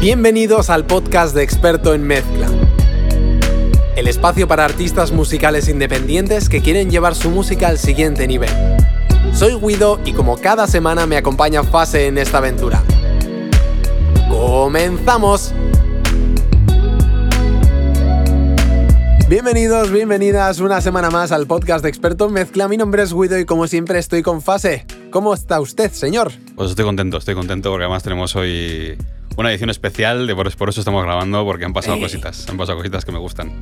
Bienvenidos al podcast de Experto en Mezcla. El espacio para artistas musicales independientes que quieren llevar su música al siguiente nivel. Soy Guido y como cada semana me acompaña Fase en esta aventura. ¡Comenzamos! Bienvenidos, bienvenidas una semana más al podcast de Experto en Mezcla. Mi nombre es Guido y como siempre estoy con Fase. ¿Cómo está usted, señor? Pues estoy contento, estoy contento porque además tenemos hoy una edición especial, de por, eso estamos grabando, porque han pasado Eh. cositas, han pasado cositas que me gustan.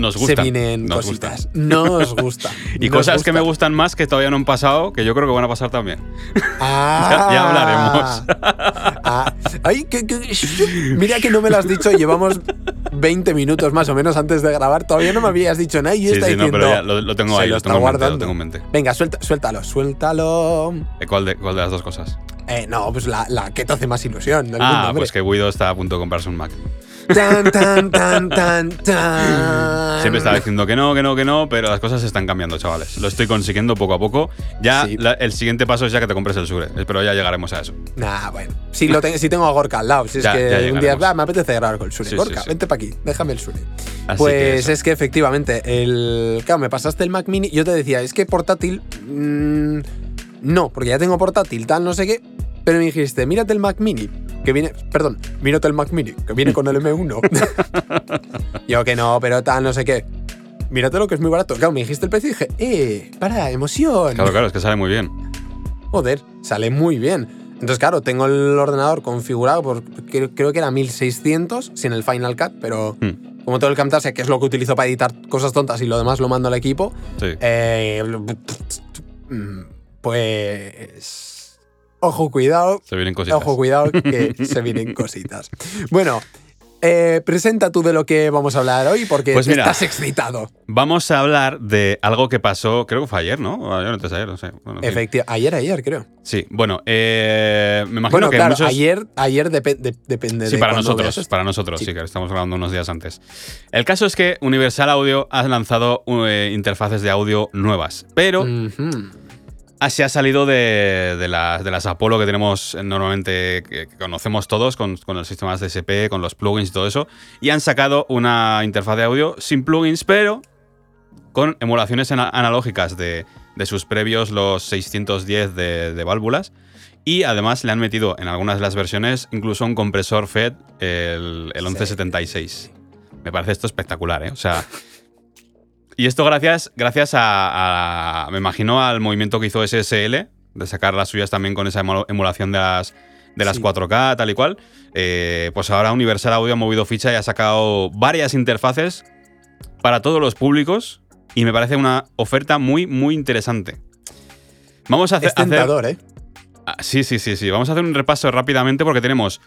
Nos gustan. Se vienen nos cositas. gustan. Nos gusta. Y nos cosas que me gusta. gustan más que todavía no han pasado, que yo creo que van a pasar también. Ah, Ya- ya hablaremos. Ah, ay, que- que- mira que no me lo has dicho, llevamos 20 minutos más o menos antes de grabar, todavía no me habías dicho nada y yo Sí, sí, no, pero ya lo, lo tengo ahí, lo lo, tengo en mente, guardando. lo tengo en mente. Venga, suelta, suéltalo, suéltalo. ¿Eh, ¿Cuál, de, ¿Cuál de las dos cosas? Eh, no, pues la, la que te hace más ilusión del ah, pues que Guido está a punto de comprarse un Mac. Tan, tan, tan, tan, tan. Siempre estaba diciendo que no, que no, que no, pero las cosas están cambiando, chavales. Lo estoy consiguiendo poco a poco. Ya Sí. la- el siguiente paso es ya que te compres el Sure, pero ya llegaremos a eso. Nah, bueno. Si, lo te- si tengo a Gorka al lado. Si es que un día me apetece grabar con el Sure. Sí, Gorka, sí. vente para aquí. Déjame el Sure. Así pues que es que efectivamente, el. Claro, me pasaste el Mac Mini. Yo te decía, es que portátil. mm, no, porque ya tengo portátil, tal, no sé qué. Pero me dijiste, mírate el Mac Mini. Que viene. Perdón, mírate el Mac Mini, que viene con el M1. Yo que no, pero tal, no sé qué. Mírate lo que es muy barato. Claro, me dijiste el precio y dije, eh, para, emoción. Claro, claro, es que sale muy bien. Joder, sale muy bien. Entonces, claro, tengo el ordenador configurado por, creo, creo que era 1600 sin el Final Cut, pero Hmm, como todo el Camtasia, que es lo que utilizo para editar cosas tontas y lo demás lo mando al equipo, sí. eh, mm, pues... Ojo, cuidado. Se vienen cositas. Ojo, cuidado, que se vienen cositas. Bueno, eh, presenta tú de lo que vamos a hablar hoy, porque Pues mira. estás excitado. Vamos a hablar de algo que pasó, creo que fue ayer, ¿no? O ayer, antes de ayer, no sé. Bueno. Efectivamente. Ayer, ayer, creo. Sí, bueno, eh, me imagino Bueno, que claro, muchos... ayer, ayer depe- de- depende Sí, de para nosotros, veas para nosotros, Sí. sí. que estamos hablando unos días antes. El caso es que Universal Audio ha lanzado eh, interfaces de audio nuevas, pero. Se ha salido de, de las, de las Apollo que tenemos normalmente, que, conocemos todos, con, con los sistemas DSP, con los plugins y todo eso, y han sacado una interfaz de audio sin plugins, pero con emulaciones ana- analógicas de, de sus previos, los 610 de, de válvulas. Y además le han metido en algunas de las versiones incluso un compresor FED, el, el 1176. Me parece esto espectacular, ¿eh? O sea. Y esto gracias, gracias a, a- Me imagino al movimiento que hizo SSL, de sacar las suyas también con esa emu- emulación de las, de las Sí. 4K, tal y cual. Eh, pues ahora Universal Audio ha movido ficha y ha sacado varias interfaces para todos los públicos. Y me parece una oferta muy, muy interesante. Vamos a hacer. Es tentador, ¿eh? Ah, Sí, sí, sí, sí. Vamos a hacer un repaso rápidamente porque tenemos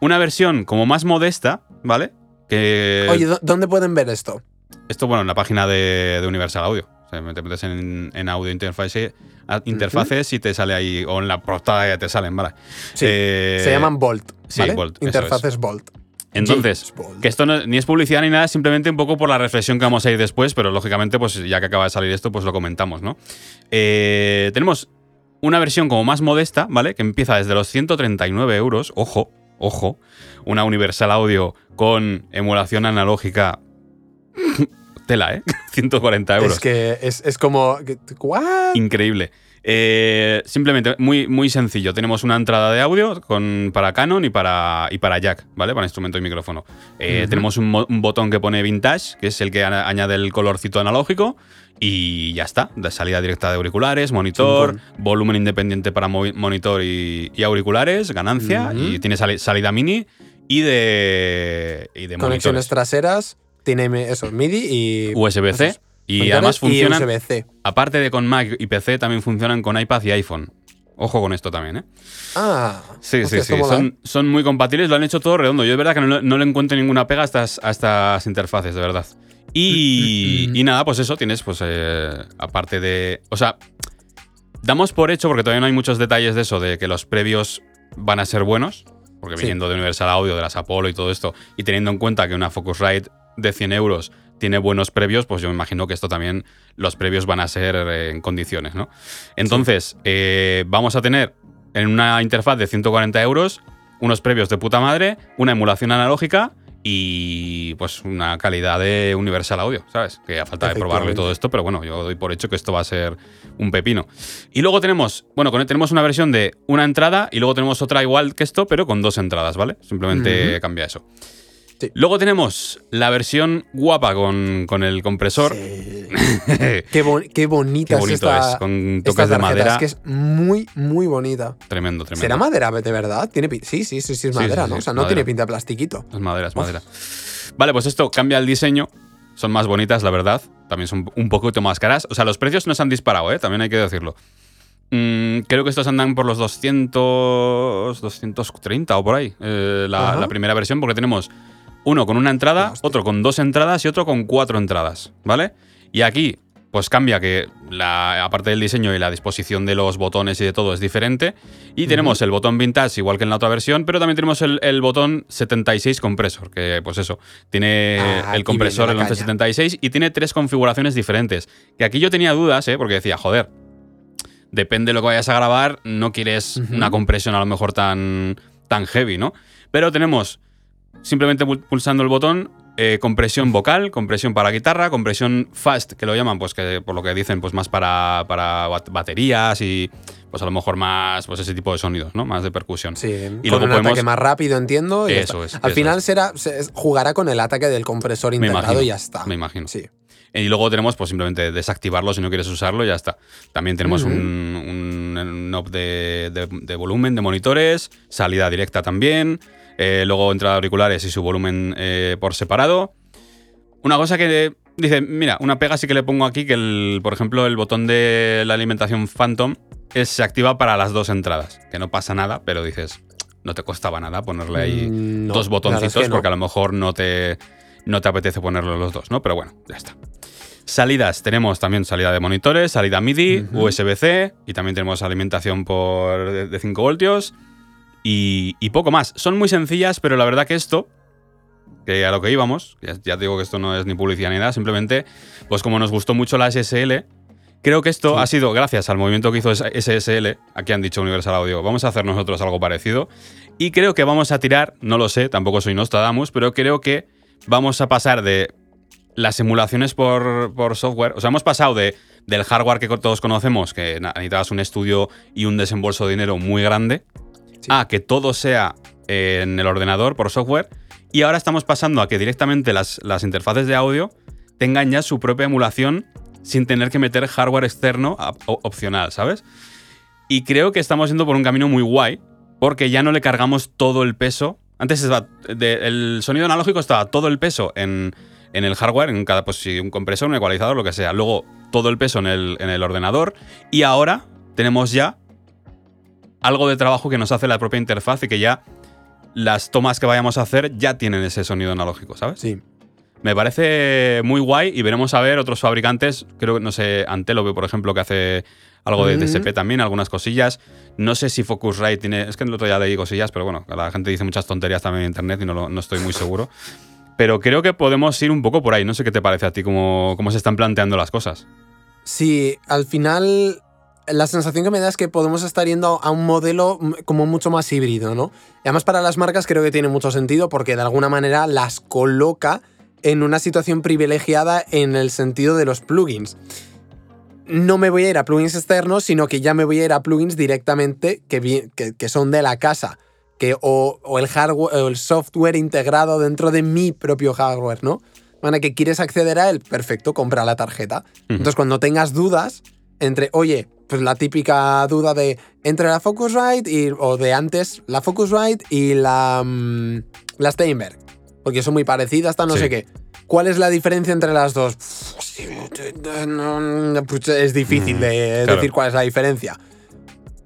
una versión como más modesta, ¿vale? Que Oye, ¿dó- ¿dónde pueden ver esto? Esto, bueno, en la página de, de Universal Audio. O sea, te metes en, en audio interface, interfaces y te sale ahí, o en la portada ya te salen, ¿vale? Sí, Eh, Se llaman Bolt, sí, ¿vale? Bolt, Interfaces Bolt. Entonces, que esto no- ni es publicidad ni nada, simplemente un poco por la reflexión que vamos a ir después, pero lógicamente, pues ya que acaba de salir esto, pues lo comentamos, ¿no? Eh, tenemos una versión como más modesta, ¿vale? Que empieza desde los 139 euros, ojo, ojo, una Universal Audio con emulación analógica. Tela, ¿eh? 140 euros. Es que es, es como... ¿What? Increíble. Eh, simplemente muy, muy sencillo. Tenemos una entrada de audio con, para Canon y para, y para jack, ¿vale? Para instrumento y micrófono. Eh. Tenemos un, botón que pone vintage, que es el que añade el colorcito analógico. Y ya está. De salida directa de auriculares, monitor, volumen independiente para monitor y, y auriculares, ganancia. Y tiene sali- salida mini y de, y de Conexiones monitores. traseras, tiene eso, MIDI y... USB-C. Y además funcionan. Y USB-C. Aparte de con Mac y PC, también funcionan con iPad y iPhone. Ojo con esto también, ¿eh? Ah. Sí, hostia, sí, sí. mola, ¿eh? Son, son muy compatibles, lo han hecho todo redondo. Yo es verdad que no, no le encuentro ninguna pega a estas, a estas interfaces, de verdad. Y, Mm, mm, mm. y nada, pues eso, tienes, pues, eh, aparte de. O sea, damos por hecho, porque todavía no hay muchos detalles de eso, de que los previos van a ser buenos. Porque Sí. viniendo de Universal Audio, de las Apollo y todo esto, y teniendo en cuenta que una Focusrite de 100 euros tiene buenos previos, pues yo me imagino que esto también, los previos van a ser eh, en condiciones, ¿no? Entonces, eh, vamos a tener en una interfaz de 140 euros unos previos de puta madre, una emulación analógica y pues una calidad de Universal Audio, ¿sabes? Que a falta de probarlo y todo esto, pero bueno, yo doy por hecho que esto va a ser un pepino. Y luego tenemos, bueno, tenemos una versión de una entrada y luego tenemos otra igual que esto, pero con dos entradas, ¿vale? Simplemente cambia eso. Luego tenemos la versión guapa con, el compresor. qué, qué, bonita qué bonito es, con toques de madera. Es que es muy, muy bonita. Tremendo, tremendo. ¿Será madera de verdad? ¿Tiene sí, sí, sí, sí, es madera, ¿no? o sea, no tiene pinta de plastiquito. Es madera, es madera. Vale, pues esto cambia el diseño. Son más bonitas, la verdad. También son un poquito más caras. O sea, los precios no se han disparado, ¿eh? También hay que decirlo. Mm, creo que estos andan por los 200, 230 o por ahí. Eh, la primera versión, porque tenemos uno con una entrada, otro con dos entradas y otro con cuatro entradas, ¿vale? Y aquí, pues cambia que la, aparte del diseño y la disposición de los botones y de todo es diferente. Y tenemos el botón vintage igual que en la otra versión, pero también tenemos el, botón 76 compresor, que pues eso, tiene ah, el compresor el 1176 y tiene tres configuraciones diferentes. Que aquí yo tenía dudas, ¿eh? Porque decía, joder, depende de lo que vayas a grabar, no quieres una compresión a lo mejor tan, tan heavy, ¿no? Pero tenemos simplemente pulsando el botón, eh, compresión vocal, compresión para guitarra, compresión fast, que lo llaman, pues que por lo que dicen, pues más para, para baterías y pues a lo mejor más, pues ese tipo de sonidos, ¿no? Más de percusión. Sí, y con luego un ataque más rápido, entiendo. eso es. Al final será, jugará con el ataque del compresor integrado y ya está. Me imagino. Sí. Y luego tenemos, pues simplemente desactivarlo si no quieres usarlo y ya está. También tenemos un, un, knob de, de, volumen, de monitores, salida directa también. Eh, luego entrada de auriculares y su volumen eh, por separado. Una cosa que dice, mira, una pega sí que le pongo aquí, que el, por ejemplo el botón de la alimentación Phantom es, se activa para las dos entradas, que no pasa nada, pero dices, no te costaba nada ponerle ahí mm, dos botoncitos porque a lo mejor no te, no te apetece ponerle los dos, ¿no? Pero bueno, ya está. Salidas, tenemos también salida de monitores, salida MIDI, USB-C y también tenemos alimentación por de 5 voltios y, poco más. Son muy sencillas, pero la verdad que esto, que a lo que íbamos, ya, digo que esto no es ni publicidad ni nada, simplemente, pues como nos gustó mucho la SSL, creo que esto ha sido gracias al movimiento que hizo SSL, aquí han dicho Universal Audio, vamos a hacer nosotros algo parecido, y creo que vamos a tirar, no lo sé, tampoco soy Nostradamus, pero creo que vamos a pasar de las emulaciones por, por software, o sea, hemos pasado de, del hardware que todos conocemos, que necesitabas un estudio y un desembolso de dinero muy grande, a que todo sea en el ordenador por software. Y ahora estamos pasando a que directamente las, las interfaces de audio tengan ya su propia emulación sin tener que meter hardware externo opcional, ¿sabes? Y creo que estamos yendo por un camino muy guay, porque ya no le cargamos todo el peso. Antes el sonido analógico estaba todo el peso en, el hardware, en cada, pues un compresor, un ecualizador, lo que sea. Luego todo el peso en el, en el ordenador. Y ahora tenemos ya algo de trabajo que nos hace la propia interfaz y que ya las tomas que vayamos a hacer ya tienen ese sonido analógico, ¿sabes? Sí. Me parece muy guay y veremos a ver otros fabricantes, creo que, no sé, Antelope, por ejemplo, que hace algo de DSP también, algunas cosillas. No sé si Focusrite tiene, es que el otro ya leí cosillas, pero bueno, la gente dice muchas tonterías también en internet y no, no estoy muy seguro. Pero creo que podemos ir un poco por ahí, no sé qué te parece a ti, cómo, cómo se están planteando las cosas. Sí, al final la sensación que me da es que podemos estar yendo a un modelo como mucho más híbrido, ¿no? Y además para las marcas creo que tiene mucho sentido porque de alguna manera las coloca en una situación privilegiada en el sentido de los plugins. No me voy a ir a plugins externos, sino que ya me voy a ir a plugins directamente que, que, son de la casa. Que, o, el hardware o el software integrado dentro de mi propio hardware, ¿no? Bueno, que quieres acceder a él, perfecto, compra la tarjeta. Entonces, cuando tengas dudas entre, oye, pues la típica duda de entre la Focusrite y, o de antes, la Focusrite y la, mm, la Steinberg. Porque son muy parecidas, hasta no sé qué. ¿Cuál es la diferencia entre las dos? Pues es difícil mm, de decir cuál es la diferencia.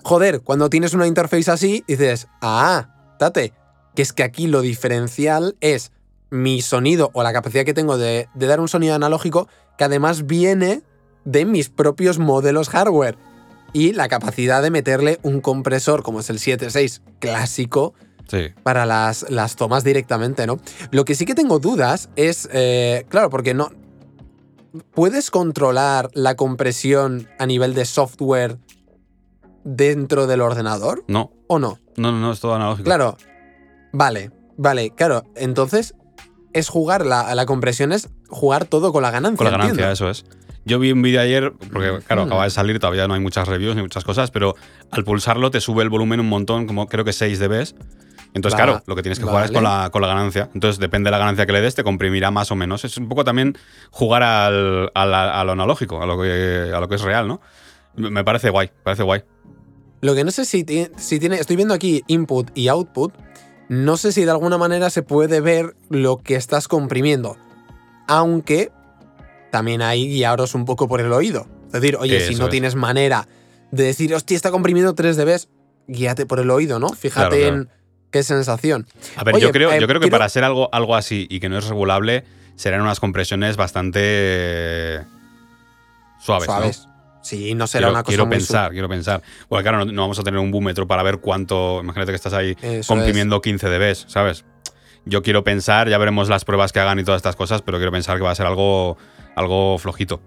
Joder, cuando tienes una interface así, dices, ah, date, que es que aquí lo diferencial es mi sonido o la capacidad que tengo de, de dar un sonido analógico que además viene de mis propios modelos hardware y la capacidad de meterle un compresor como es el 7.6 clásico para las, las, tomas directamente, ¿no? Lo que sí que tengo dudas es, eh, claro, porque no... ¿Puedes controlar la compresión a nivel de software dentro del ordenador? No. ¿O no? No, no, no, es todo analógico. Claro, Vale, vale, claro. Entonces, es jugar, la, la compresión es jugar todo con la ganancia. Con la ganancia, entiendo. eso es. Yo vi un vídeo ayer, porque claro, acaba de salir, todavía no hay muchas reviews ni muchas cosas, pero al pulsarlo te sube el volumen un montón, como creo que 6 dB. Entonces, Va- claro, lo que tienes que jugar es con la, con la ganancia. Entonces, depende de la ganancia que le des, te comprimirá más o menos. Es un poco también jugar al, al- a lo analógico, a lo, que, a lo que es real, ¿no? Me parece guay, parece guay. Lo que no sé si, si tiene. Estoy viendo aquí input y output. No sé si de alguna manera se puede ver lo que estás comprimiendo. Aunque también hay guiaros un poco por el oído. Es decir, oye, si no es. tienes manera de decir, hostia, está comprimiendo 3 dB, guíate por el oído, ¿no? Fíjate Claro, claro. en qué sensación. A ver, Oye, yo, creo, eh, yo creo que quiero- para ser algo, algo así y que no es regulable, serán unas compresiones bastante eh, suaves. ¿no? Suaves. Sí, no será quiero, una cosa quiero muy pensar, quiero pensar. Porque claro, no, no vamos a tener un búmetro para ver cuánto. Imagínate que estás ahí Eso comprimiendo 15 dB, ¿sabes? Yo quiero pensar, ya veremos las pruebas que hagan y todas estas cosas, pero quiero pensar que va a ser algo, algo flojito.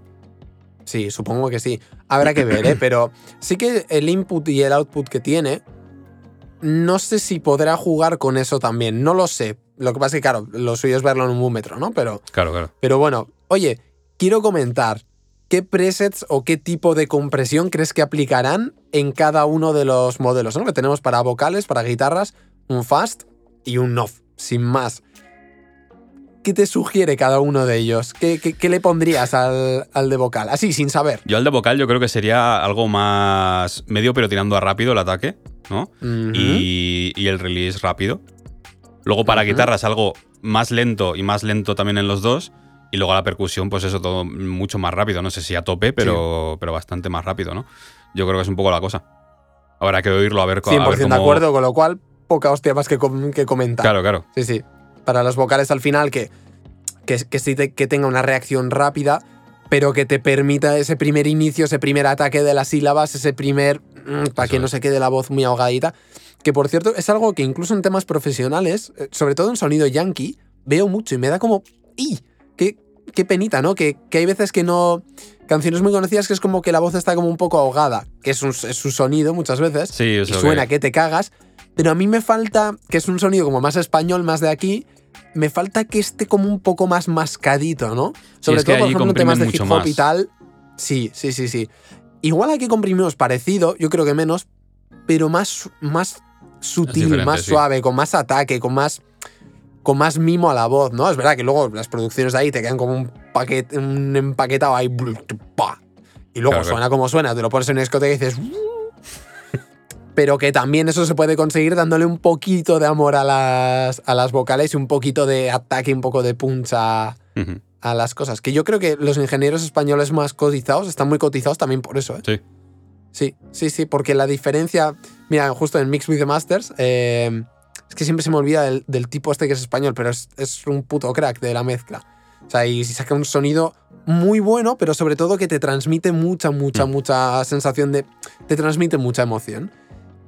Sí, supongo que sí. Habrá que ver, ¿eh? Pero sí que el input y el output que tiene, no sé si podrá jugar con eso también. No lo sé. Lo que pasa es que, claro, lo suyo es verlo en un búmetro, ¿no? Pero, Claro, claro. pero bueno, oye, quiero comentar. ¿Qué presets o qué tipo de compresión crees que aplicarán en cada uno de los modelos? ¿no? Que tenemos para vocales, para guitarras, un fast y un off, sin más. ¿Qué te sugiere cada uno de ellos? ¿Qué, qué- qué le pondrías al, al de vocal? Así, sin saber. Yo al de vocal yo creo que sería algo más medio, pero tirando a rápido el ataque, ¿no? Y, y el release rápido. Luego para guitarras algo más lento y más lento también en los dos. Y luego la percusión, pues eso todo mucho más rápido. No sé si a tope, pero, pero bastante más rápido, ¿no? Yo creo que es un poco la cosa. Habrá que oírlo a ver, a 100% ver de acuerdo, con lo cual, poca hostia más que, com- que comentar. Claro, claro. Sí, sí. Para los vocales al final, que, que, que sí te- que tenga una reacción rápida, pero que te permita ese primer inicio, ese primer ataque de las sílabas, ese primer. mm, para que no se quede la voz muy ahogadita. Que por cierto, es algo que incluso en temas profesionales, eh, sobre todo en sonido yankee, veo mucho y me da como. ¡Y! ¡Qué, qué penita, ¿no? Que, que hay veces que no. Canciones muy conocidas que es como que la voz está como un poco ahogada, que es un, es su sonido muchas veces Sí, y suena que- que te cagas. Pero a mí me falta, que es un sonido como más español, más de aquí, me falta que esté como un poco más mascadito, ¿no? Sobre todo, por ejemplo, en temas de hip hop y tal. Sí, sí, sí, sí. Igual aquí comprimimos parecido, yo creo que menos, pero más, más sutil, más sí. suave, con más ataque, con más con más mimo a la voz, ¿no? Es verdad que luego las producciones de ahí te quedan como un paquete, un empaquetado ahí, y luego claro. suena como suena, te lo pones en una discoteca y dices, pero que también eso se puede conseguir dándole un poquito de amor a las, a las vocales y un poquito de ataque, un poco de puncha a las cosas. Que yo creo que los ingenieros españoles más cotizados están muy cotizados también por eso, ¿eh? Sí. Sí, sí, sí, porque la diferencia. Mira, justo en Mix with the Masters, eh, es que siempre se me olvida del, del tipo este que es español, pero es, es un puto crack de la mezcla. O sea, y saca un sonido muy bueno, pero sobre todo que te transmite mucha, mucha, Mm. mucha sensación de. Te transmite mucha emoción.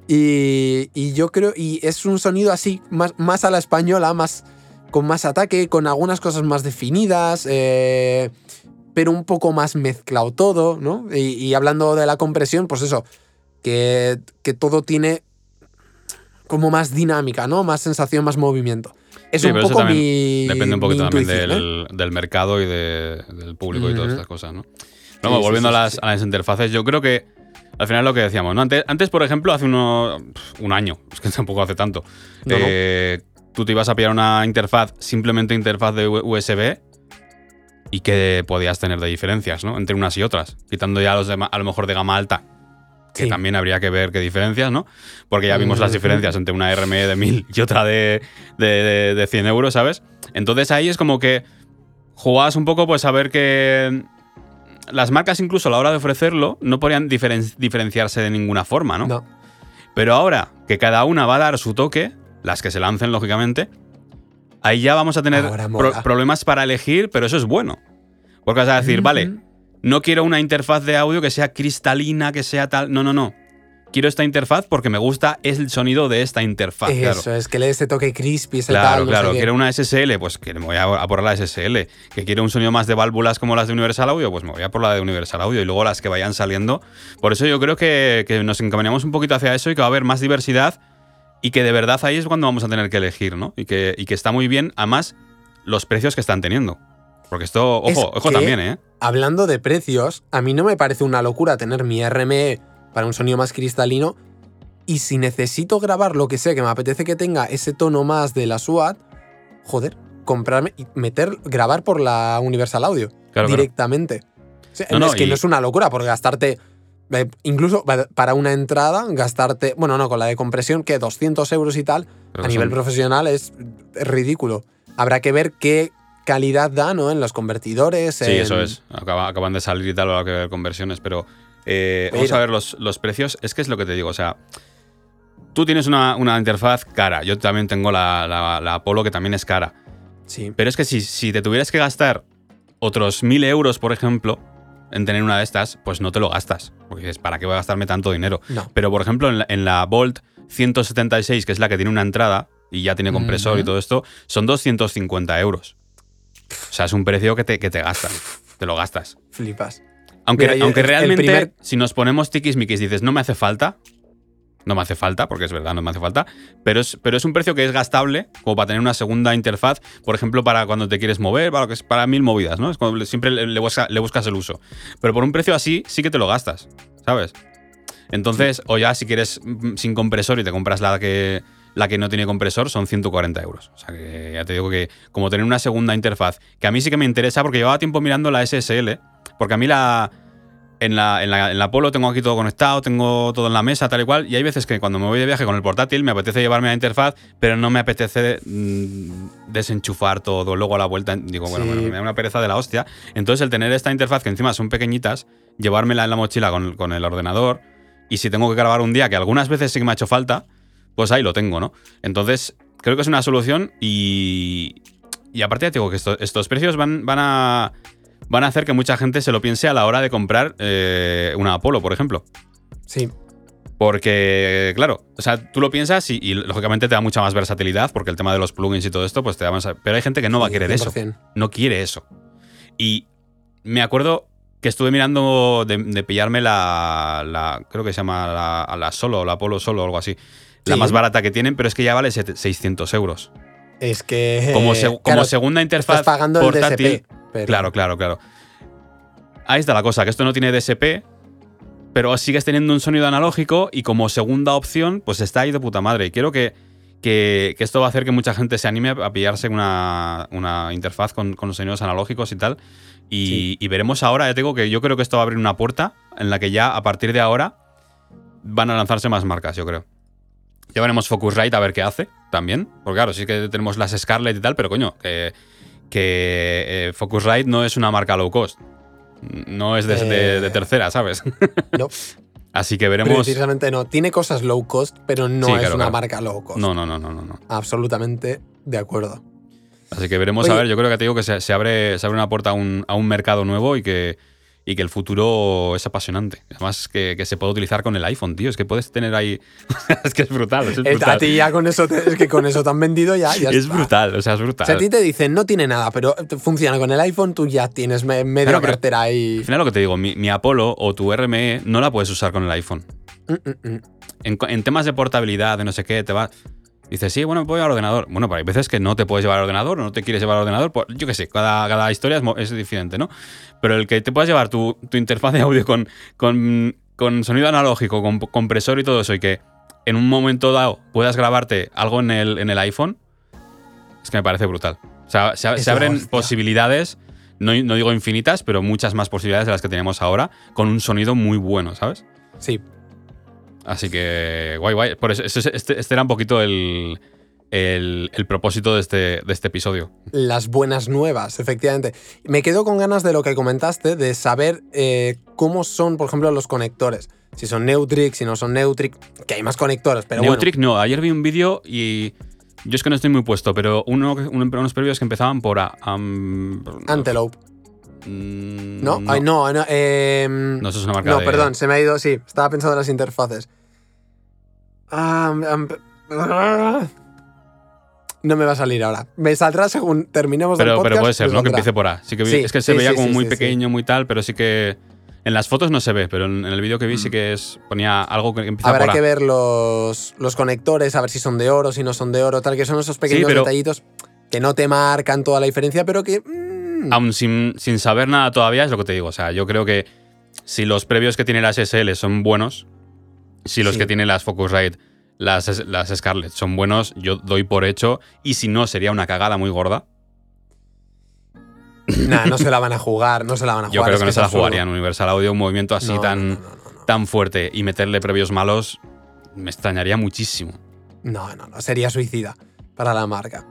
Y, y yo creo. Y es un sonido así, más, más a la española, más. Con más ataque, con algunas cosas más definidas. eh, pero un poco más mezclado todo, ¿no? Y, y hablando de la compresión, pues eso, que, que todo tiene como más dinámica, ¿no? Más sensación, más movimiento. Es Sí, un pero poco mi. Depende un poquito también intuición, ¿eh? del, del mercado y de- del público y todas estas cosas, ¿no? Sí, volviendo sí, a, las, a las interfaces, yo creo que al final lo que decíamos, ¿no? Antes, antes por ejemplo, hace uno, un año, es que tampoco hace tanto, No, no. eh, tú te ibas a pillar una interfaz, simplemente interfaz de USB, y que podías tener de diferencias, ¿no? Entre unas y otras, quitando ya los de, a lo mejor de gama alta, que Sí. también habría que ver qué diferencias, ¿no? Porque ya vimos las Ujú. diferencias entre una RME de 1000 y otra de, de, de- de 100 euros, ¿sabes? Entonces ahí es como que jugabas un poco, pues a ver que las marcas, incluso a la hora de ofrecerlo, no podían diferen- diferenciarse de ninguna forma, ¿no? No. Pero ahora que cada una va a dar su toque, las que se lancen, lógicamente, ahí ya vamos a tener pro- problemas para elegir, pero eso es bueno. Porque vas a decir, vale, no quiero una interfaz de audio que sea cristalina, que sea tal. No, no, no. Quiero esta interfaz porque me gusta el sonido de esta interfaz. Eso, claro. es que le dé ese toque crispy, ese Claro, tal, no sé claro. Quiero una SSL, pues que me voy a, por la SSL. Que quiero un sonido más de válvulas como las de Universal Audio, pues me voy a por la de Universal Audio. Y luego las que vayan saliendo. Por eso yo creo que, que nos encaminamos un poquito hacia eso y que va a haber más diversidad y que de verdad ahí es cuando vamos a tener que elegir, ¿no? Y que, y que está muy bien, además, los precios que están teniendo. Porque esto, Es ojo, ojo también, ¿eh? Hablando de precios, a mí no me parece una locura tener mi RME para un sonido más cristalino. Y si necesito grabar lo que sea que me apetece que tenga ese tono más de la SWAT, joder, comprarme y meter, grabar por la Universal Audio Claro, claro. directamente. O sea, No, no, es que y- no es una locura porque gastarte, eh, incluso pa- para una entrada, gastarte, bueno, no, con la de compresión, que 200 euros y tal, Creo a nivel son- profesional es, es ridículo. Habrá que ver qué calidad da, ¿no? En los convertidores. Sí, en- eso es. Acaba- acaban de salir y tal, habrá que ver conversiones, pero eh, vamos a ver los, los precios. Es que es lo que te digo, o sea, tú tienes una, una interfaz cara, yo también tengo la, la- la Apollo que también es cara, Sí. pero es que si, si te tuvieras que gastar otros mil euros, por ejemplo, en tener una de estas, pues no te lo gastas, porque dices, ¿para qué voy a gastarme tanto dinero? No. Pero, por ejemplo, en la, en la Volt 176, que es la que tiene una entrada y ya tiene compresor y todo esto, son 250 euros. O sea, es un precio que te, que te gastas, te lo gastas. Flipas. Aunque, Mira, realmente, primer- si nos ponemos tiquismiquis, dices, no me hace falta. No me hace falta, porque es verdad, no me hace falta. Pero es, pero es un precio que es gastable, como para tener una segunda interfaz, por ejemplo, para cuando te quieres mover, para, lo que es, para mil movidas, ¿no? Es siempre le, le busca- le buscas el uso. Pero por un precio así, sí que te lo gastas, ¿sabes? Entonces, o ya si quieres mm, sin compresor y te compras la que, la que no tiene compresor, son 140 euros. O sea que ya te digo que como tener una segunda interfaz, que a mí sí que me interesa porque llevaba tiempo mirando la SSL, porque a mí la... En la, en, la, en la Polo tengo aquí todo conectado, tengo todo en la mesa, tal y cual. Y hay veces que cuando me voy de viaje con el portátil me apetece llevarme la interfaz, pero no me apetece mm, desenchufar todo. Luego a la vuelta digo, bueno, bueno, me da una pereza de la hostia. Entonces el tener esta interfaz, que encima son pequeñitas, llevármela en la mochila con, con el ordenador, y si tengo que grabar un día, que algunas veces sí que me ha hecho falta, pues ahí lo tengo, ¿no? Entonces creo que es una solución y... Y aparte ya te digo que esto- estos precios van, van a van a hacer que mucha gente se lo piense a la hora de comprar eh, una Apollo, por ejemplo. Sí. Porque, claro, o sea, tú lo piensas y, y, lógicamente te da mucha más versatilidad, porque el tema de los plugins y todo esto, pues te da más. Pero hay gente que no va a querer eso. 100%. No quiere eso. Y me acuerdo que estuve mirando de, de pillarme la, la- Creo que se llama la, la Solo, la Apollo Solo o algo así. La más barata que tienen, pero es que ya vale set- 600 euros. Es que. Como, segunda interfaz estás pagando portátil. el DSP. pero- Claro, claro, claro. Ahí está la cosa, que esto no tiene DSP, pero sigues teniendo un sonido analógico y como segunda opción, pues está ahí de puta madre. Y quiero que, que, que esto va a hacer que mucha gente se anime a pillarse una, una interfaz con, con sonidos analógicos y tal. Y, Sí. y veremos ahora, ya te digo que yo creo que esto va a abrir una puerta en la que ya a partir de ahora van a lanzarse más marcas, yo creo. Ya veremos Focusrite a ver qué hace también. Porque claro, sí que tenemos las Scarlett y tal, pero coño, que, que eh, Focusrite no es una marca low cost. No es de, Eh, de tercera, ¿sabes? No, Así que veremos. precisamente no. Tiene cosas low cost, pero no Sí, es claro, una claro. marca low cost. No, no, no, no, no, no. Absolutamente de acuerdo. Así que veremos, a ver, yo creo que te digo que se, se abre, se abre una puerta a un, a un mercado nuevo y que, y que el futuro es apasionante. Además, que, que se puede utilizar con el iPhone, tío. Es que puedes tener ahí. es que es brutal. Es, Eh, brutal. A ti ya con eso, te- es que con eso te han vendido ya. ya Es está. brutal, o sea, es brutal. Si a ti te dicen no tiene nada, pero funciona con el iPhone, tú ya tienes me- media Claro, cartera ahí. Al final lo que te digo, mi, mi Apollo o tu RME no la puedes usar con el iPhone. Mm, mm, mm. En temas de portabilidad, de no sé qué, te va. Dices, sí, bueno, me puedo llevar ordenador. Bueno, pero hay veces que no te puedes llevar ordenador o no te quieres llevar ordenador. por- yo qué sé, cada, cada historia es, es diferente, ¿no? Pero el que te puedas llevar tu, tu interfaz de audio con, con, con sonido analógico, con compresor y todo eso, y que en un momento dado puedas grabarte algo en el, en el iPhone, es que me parece brutal. O sea, se, se abren hostia. posibilidades, no, no digo infinitas, pero muchas más posibilidades de las que tenemos ahora, con un sonido muy bueno, ¿sabes? Sí, Así que, guay, guay. Por eso, este, este- este era un poquito el, el- el propósito de este, de este episodio. las buenas nuevas, efectivamente. Me quedo con ganas de lo que comentaste, de saber eh, cómo son, por ejemplo, los conectores. Si son Neutric, si no son Neutric, que hay más conectores, pero Neutric no, ayer vi un vídeo y yo es que no estoy muy puesto, pero uno, un- unos previos que empezaban por bueno. Antelope. Mm, ¿No? Ay, no, no, em, No, eso es una marca no, de- perdón, se me ha ido, sí, estaba pensando en las interfaces. Ah, no me va a salir ahora. Me saldrá según terminemos el Pero, podcast. pero puede ser, me ¿no? Que empiece por A. Sí que vi- Sí, es que se sí, veía sí, como muy pequeño, muy tal, pero sí que. En las fotos no se ve, pero en, el vídeo que vi sí que es, ponía algo que empieza Habrá por A. que ver los, los conectores, a ver si son de oro, si no son de oro, tal, que son esos pequeños pero- detallitos que no te marcan toda la diferencia, pero que. mm, Aún sin, sin saber nada todavía, es lo que te digo. O sea, yo creo que si los previos que tiene las SL son buenos, si los Sí. que tiene las Focusrite, las, las Scarlett son buenos, yo doy por hecho. Y si no, sería una cagada muy gorda. Nah, no se la van a jugar, no se la van a jugar. Yo creo es que no se la jugarían. Universal Audio, un movimiento así No, tan, no, no, tan fuerte y meterle previos malos, me extrañaría muchísimo. No, no, no, sería suicida para la marca.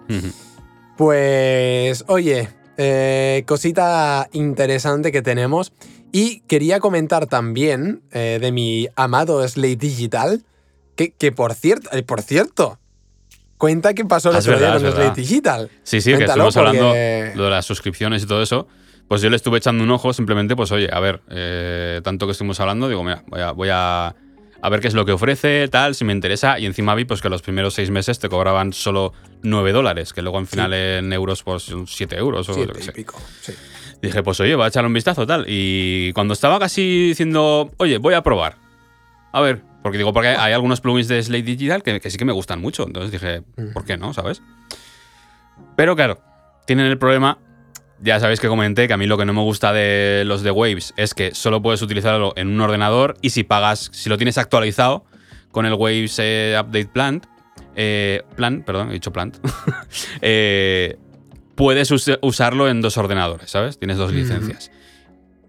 Pues, oye, eh, cosita interesante que tenemos. Y quería comentar también eh, de mi amado Slate Digital, que, que por cierto, eh, por cierto, cuenta que pasó el Ah, es otro día verdad, con es verdad. Slate Digital. Sí, sí, que estuvimos hablando porque- de las suscripciones y todo eso. Pues yo le estuve echando un ojo, simplemente, pues oye, a ver, tanto que estuvimos hablando, digo, mira, voy a, voy a, a ver qué es lo que ofrece, tal, si me interesa. Y encima vi pues que los primeros seis meses te cobraban solo 9 dólares, que luego en final en euros pues son 7 euros o Siete lo que y sé. pico, sí. Dije, pues oye, voy a echarle un vistazo, tal. Y cuando estaba casi diciendo, oye, voy a probar. A ver, porque digo, porque hay, hay algunos plugins de Slate Digital que, que sí que me gustan mucho. Entonces dije, ¿por qué no? ¿Sabes? Pero claro, tienen el problema. Ya sabéis que comenté que a mí lo que no me gusta de los de Waves es que solo puedes utilizarlo en un ordenador y si pagas, si lo tienes actualizado con el Waves eh, Update Plan, eh, plan, perdón, he dicho plant, eh, puedes us- usarlo en dos ordenadores, ¿sabes? Tienes dos licencias.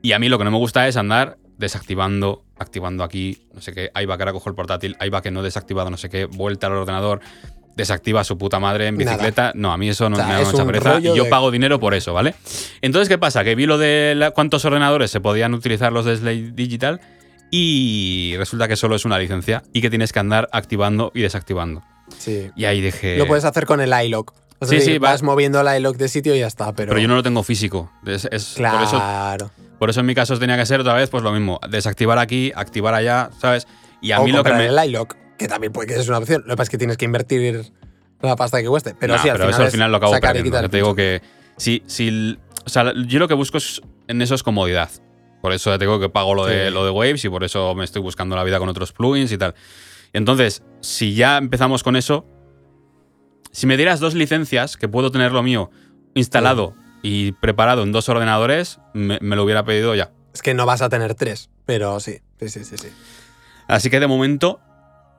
Y a mí lo que no me gusta es andar desactivando, activando aquí, no sé qué, ahí va que ahora cojo el portátil, ahí va que no he desactivado, no sé qué, vuelta al ordenador, desactiva a su puta madre en Nada. bicicleta. No, a mí eso no O sea, me da mucha pereza yo de- pago dinero por eso, ¿vale? Entonces, ¿qué pasa? Que vi lo de la- cuántos ordenadores se podían utilizar los de Slate Digital y resulta que solo es una licencia y que tienes que andar activando y desactivando. Sí. Y ahí dije... Lo puedes hacer con el iLock. Sí, decir, sí, va- vas moviendo el iLock de sitio y ya está, pero. Pero yo no lo tengo físico. Es- es- por, eso, Claro. por eso en mi caso tenía que ser otra vez pues lo mismo. Desactivar aquí, activar allá, ¿sabes? Y a o mí lo que me... el iLock, que también puede que sea una opción. Lo que pasa es que tienes que invertir la pasta que cueste. Pero sí, al pero final eso al es final lo acabo perdiendo. te digo que si, si o sea, yo lo que busco es, en eso es comodidad. Por eso te digo que pago lo de, lo de Waves y por eso me estoy buscando la vida con otros plugins y tal. Entonces, si ya empezamos con eso, si me dieras dos licencias, que puedo tener lo mío instalado y preparado en dos ordenadores, me, me lo hubiera pedido ya. Es que no vas a tener tres, pero sí. Sí, sí, sí. sí. Así que de momento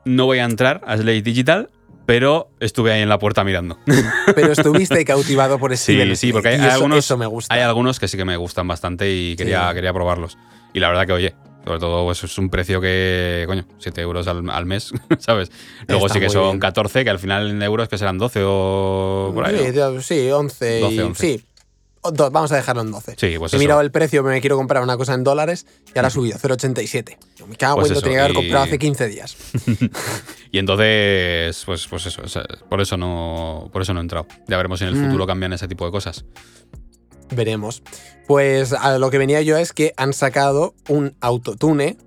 no voy a entrar a Slate Digital, pero estuve ahí en la puerta mirando. Pero estuviste cautivado por Sí, Steven. sí, porque hay, algunos, eso me gusta. hay algunos que sí que me gustan bastante y quería, Sí. quería probarlos. Y la verdad que, oye, sobre todo pues, es un precio que, coño, 7 euros al, al mes, ¿sabes? Luego Está sí que son bien. 14, que al final en euros que serán 12 o por ahí. Sí, ¿no? sí, 11. 12, y, 11. Sí, do- vamos a dejarlo en 12. Sí, pues He eso. mirado el precio, me quiero comprar una cosa en dólares y ahora ha subido 0,87. Yo Me cago Pues en, lo tenía que haber y- comprado hace 15 días. Y entonces, pues, pues eso, o sea, por eso no, por eso no he entrado. Ya veremos si en el Mm. futuro cambian ese tipo de cosas. Veremos. Pues a lo que venía yo es que han sacado un autotune,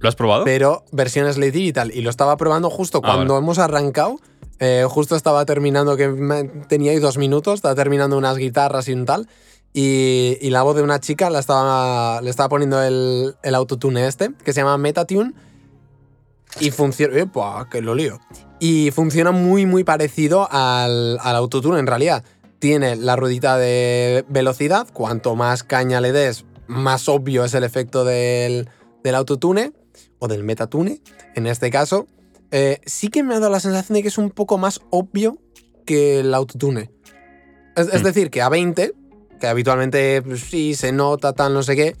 ¿Lo has probado? pero versión Slate Digital. Y lo estaba probando justo Ah, cuando hemos arrancado. Eh, justo estaba terminando, que me- tenía ahí dos minutos, estaba terminando unas guitarras y un tal. Y, la voz de una chica la estaba, le estaba poniendo el, el autotune este, que se llama Metatune. Y funciona. Lo. Y funciona muy, muy parecido al, al autotune en realidad. Tiene la ruedita de velocidad. Cuanto más caña le des, más obvio es el efecto del, del autotune o del metatune, en este caso. Eh, sí que me ha dado la sensación de que es un poco más obvio que el autotune. Es, es Mm. decir, que a 20, que habitualmente pues, sí se nota, tal, no sé qué.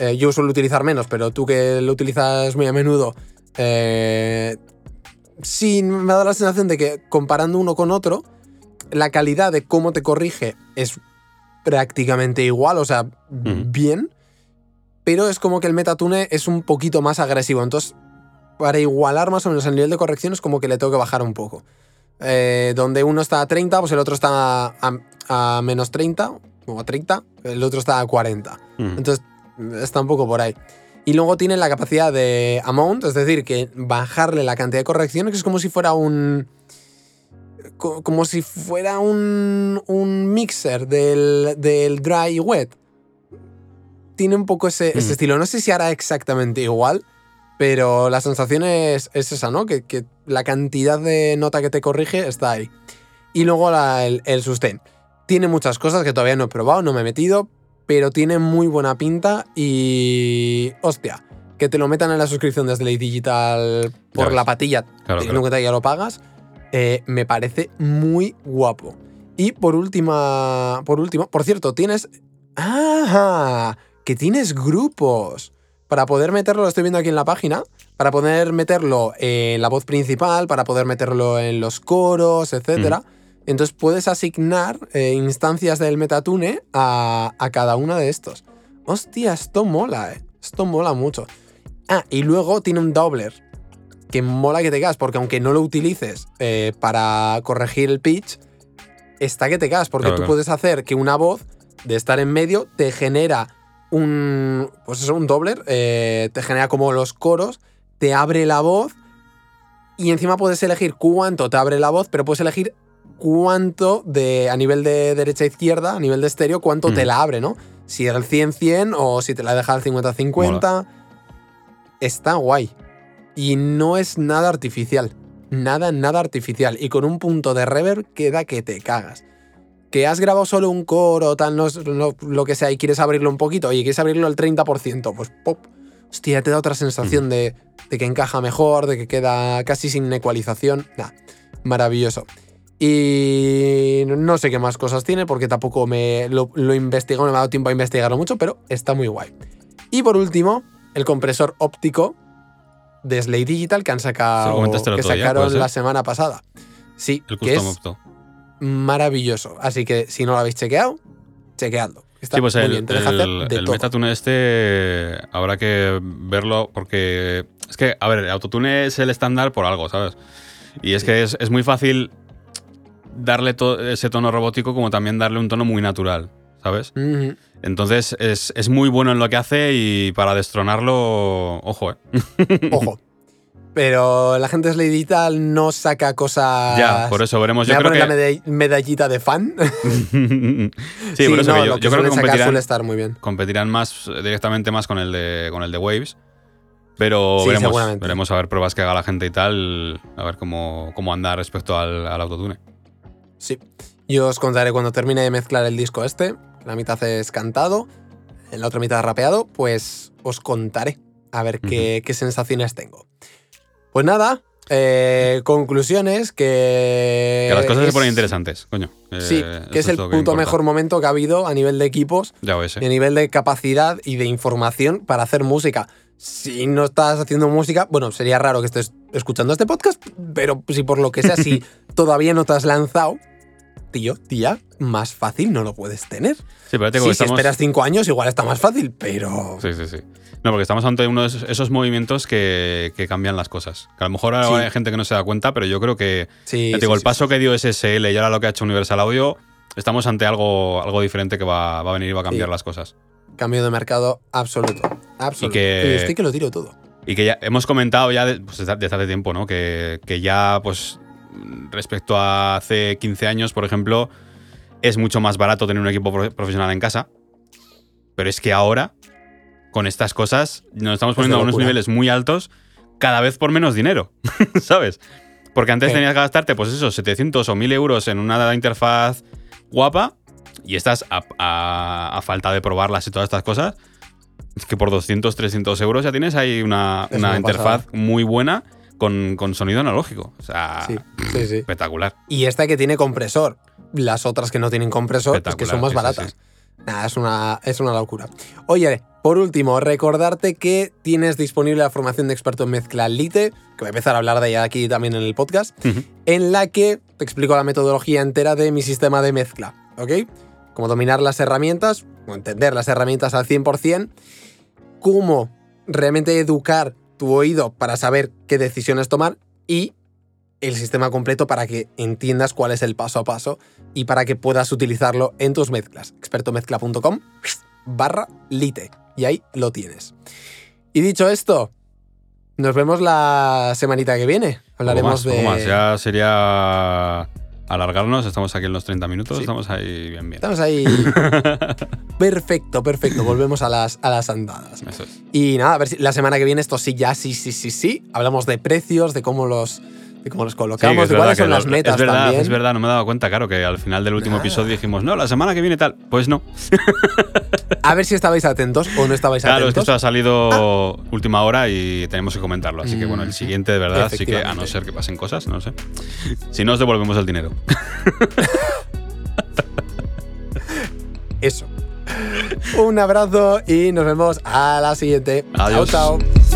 eh, yo suelo utilizar menos, pero tú que lo utilizas muy a menudo, eh, sí me ha dado la sensación de que comparando uno con otro, la calidad de cómo te corrige es prácticamente igual, o sea, bien, pero es como que el metatune es un poquito más agresivo. Entonces, para igualar más o menos el nivel de corrección es como que le tengo que bajar un poco. Eh, donde uno está a 30, pues el otro está a, a menos 30 o a 30, el otro está a 40. Mm. Entonces, está un poco por ahí. Y luego tiene la capacidad de amount, es decir, que bajarle la cantidad de correcciones, que es como si fuera un. co- Como si fuera un, un mixer del, del dry y wet. tiene un poco ese, ese estilo. No sé si hará exactamente igual, pero la sensación es, es esa, ¿no? Que, que la cantidad de nota que te corrige está ahí. Y luego la- el, el sustain. Tiene muchas cosas que todavía no he probado, no me he metido, pero tiene muy buena pinta y... Hostia, que te lo metan en la suscripción desde Ley Digital por la patilla, Claro, claro. que ya lo pagas, eh, me parece muy guapo. Y por última, por último, por cierto, tienes... ¡Ah! Que tienes grupos. Para poder meterlo, lo estoy viendo aquí en la página, para poder meterlo en la voz principal, para poder meterlo en los coros, etc. Entonces puedes asignar eh, instancias del Metatune a, a cada uno de estos. Hostia, esto mola, eh. Esto mola mucho. Ah, y luego tiene un doubler. Que mola que te cagas, porque aunque no lo utilices eh, para corregir el pitch, está que te cagas, porque Claro, tú claro. puedes hacer que una voz de estar en medio te genera un. Pues eso, un doubler, eh, te genera como los coros, te abre la voz y encima puedes elegir cuánto te abre la voz, pero puedes elegir cuánto de a nivel de derecha a izquierda, a nivel de estéreo, cuánto te Mm. la abre, ¿no? Si el 100-100 o si te la deja al 50-50. Está guay. Y no es nada artificial. Nada, nada artificial. Y con un punto de reverb queda que te cagas. Que has grabado solo un coro, tal, no, lo que sea, y quieres abrirlo un poquito, oye, quieres abrirlo al 30%, pues pop. Hostia, te da otra sensación de, de que encaja mejor, de que queda casi sin ecualización. Nah, maravilloso. Y no sé qué más cosas tiene porque tampoco me lo, lo investigado, no me ha dado tiempo a investigarlo mucho, pero está muy guay. Y por último, el compresor óptico de Slay Digital que han sacado, que día, sacaron la semana pasada. Sí, El que es opto. Maravilloso. Así que si no lo habéis chequeado, chequeadlo. Está Sí, pues muy el, bien, te deja hacer el, de el todo. Metatune este habrá que verlo porque es que, a ver, el autotune es el estándar por algo, ¿sabes? Y es Sí. que es, es muy fácil darle ese tono robótico como también darle un tono muy natural, ¿sabes? Entonces es, es muy bueno en lo que hace y para destronarlo, ojo, ¿eh? Ojo. Pero la gente Slay Digital no saca cosas. Ya, por eso veremos. Yo voy a creo poner que... la medall- medallita de fan. sí, por eso no, que yo, yo creo que competirán, suele estar muy bien. competirán más eh, directamente más con el de con el de Waves. Pero Sí, veremos, veremos a ver pruebas que haga la gente y tal, a ver cómo, cómo anda respecto al, al autotune. Sí. Yo os contaré cuando termine de mezclar el disco este. La mitad es cantado, en la otra mitad rapeado. Pues os contaré a ver qué, qué sensaciones tengo. Pues nada, eh, conclusiones que. Que las cosas se es- ponen interesantes, coño. Sí, Eh, que es el puto importa. mejor momento que ha habido a nivel de equipos Ya ves, y a eh. nivel de capacidad y de información para hacer música. Si no estás haciendo música, bueno, sería raro que estés escuchando este podcast, pero si por lo que sea, si todavía no te has lanzado, tío, tía, más fácil no lo puedes tener. Sí, pero te que si estamos... esperas cinco años, igual está más fácil, pero. Sí, sí, sí. No, porque estamos ante uno de esos, esos movimientos que, que cambian las cosas. Que a lo mejor ahora Sí. hay gente que no se da cuenta, pero yo creo que Sí, digo, el paso que dio SSL y ahora lo que ha hecho Universal Audio, estamos ante algo, algo diferente que va, va a venir y va a cambiar las cosas. Cambio de mercado absoluto. Absoluto. que- Oye, estoy que lo tiro todo. Y que ya hemos comentado ya de- pues, desde desde hace tiempo, ¿no? Que, que ya, pues, respecto a hace 15 años, por ejemplo, es mucho más barato tener un equipo pro- profesional en casa. Pero es que ahora, con estas cosas, nos estamos Es poniendo a unos niveles muy altos, cada vez por menos dinero, ¿sabes? Porque antes Sí. tenías que gastarte, pues eso, 700 o 1000 euros en una interfaz guapa y estás a, a- a falta de probarlas y todas estas cosas. Es que por 200, 300 euros ya tienes ahí una una interfaz muy buena con, con sonido analógico. O sea, Sí, sí, sí. espectacular. Y esta que tiene compresor. Las otras que no tienen compresor, pues que son más baratas. Nada, es una, es una locura. Oye, por último, recordarte que tienes disponible la formación de experto en mezcla Lite, que voy a empezar a hablar de ella aquí también en el podcast, en la que te explico la metodología entera de mi sistema de mezcla, ¿ok? Cómo dominar las herramientas, o entender las herramientas al 100%, cómo realmente educar tu oído para saber qué decisiones tomar y el sistema completo para que entiendas cuál es el paso a paso y para que puedas utilizarlo en tus mezclas. expertomezcla.com barra lite. Y ahí lo tienes. Y dicho esto, nos vemos la semanita que viene. Poco Hablaremos más, de... poco más. Ya sería alargarnos. Estamos aquí en los 30 minutos. Sí. Estamos ahí bien, bien. Estamos ahí. perfecto, perfecto. Volvemos a las, a las andadas. Eso es. Y nada, a ver si la semana que viene esto sí, ya sí, sí, sí, sí. Hablamos de precios, de cómo los, de cómo los colocamos, de cuáles son las metas es verdad, también. Es verdad, no me he dado cuenta, claro, que al final del último Nada. episodio dijimos, no, la semana que viene tal. Pues no. A ver si estabais atentos o no estabais Claro, es que atentos. esto ha salido última hora y tenemos que comentarlo. Así que bueno, el Mm, siguiente de verdad sí que, a no ser que pasen cosas, no sé. Si no, os devolvemos el dinero. Eso. Un abrazo y nos vemos a la siguiente. Adiós. Chao, chao.